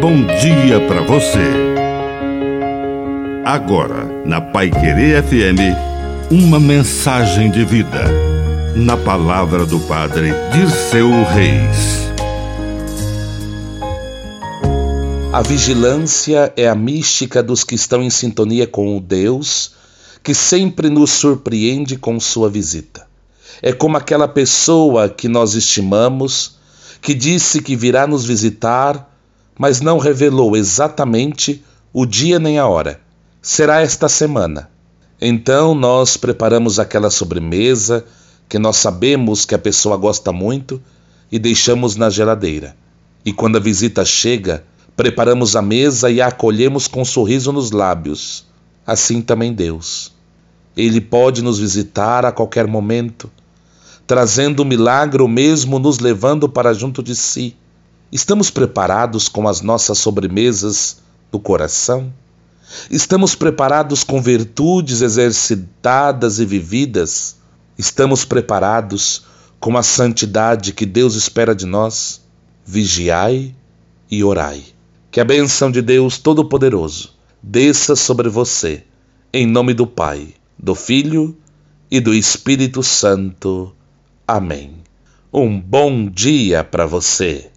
bom dia para você. Agora, na Pai Querer FM, uma mensagem de vida. Na palavra do Padre Dirceu Reis. A vigilância é a mística dos que estão em sintonia com o Deus que sempre nos surpreende com sua visita. É como aquela pessoa que nós estimamos, que disse que virá nos visitar mas não revelou exatamente o dia nem a hora. Será esta semana. Então nós preparamos aquela sobremesa que nós sabemos que a pessoa gosta muito e deixamos na geladeira. E quando a visita chega, preparamos a mesa e a acolhemos com um sorriso nos lábios. Assim também Deus. Ele pode nos visitar a qualquer momento, trazendo o milagre mesmo nos levando para junto de si Estamos preparados com as nossas sobremesas do coração? Estamos preparados com virtudes exercitadas e vividas? Estamos preparados com a santidade que Deus espera de nós? Vigiai e orai. Que a benção de Deus Todo-Poderoso desça sobre você, em nome do Pai, do Filho e do Espírito Santo. Amém. Um bom dia para você.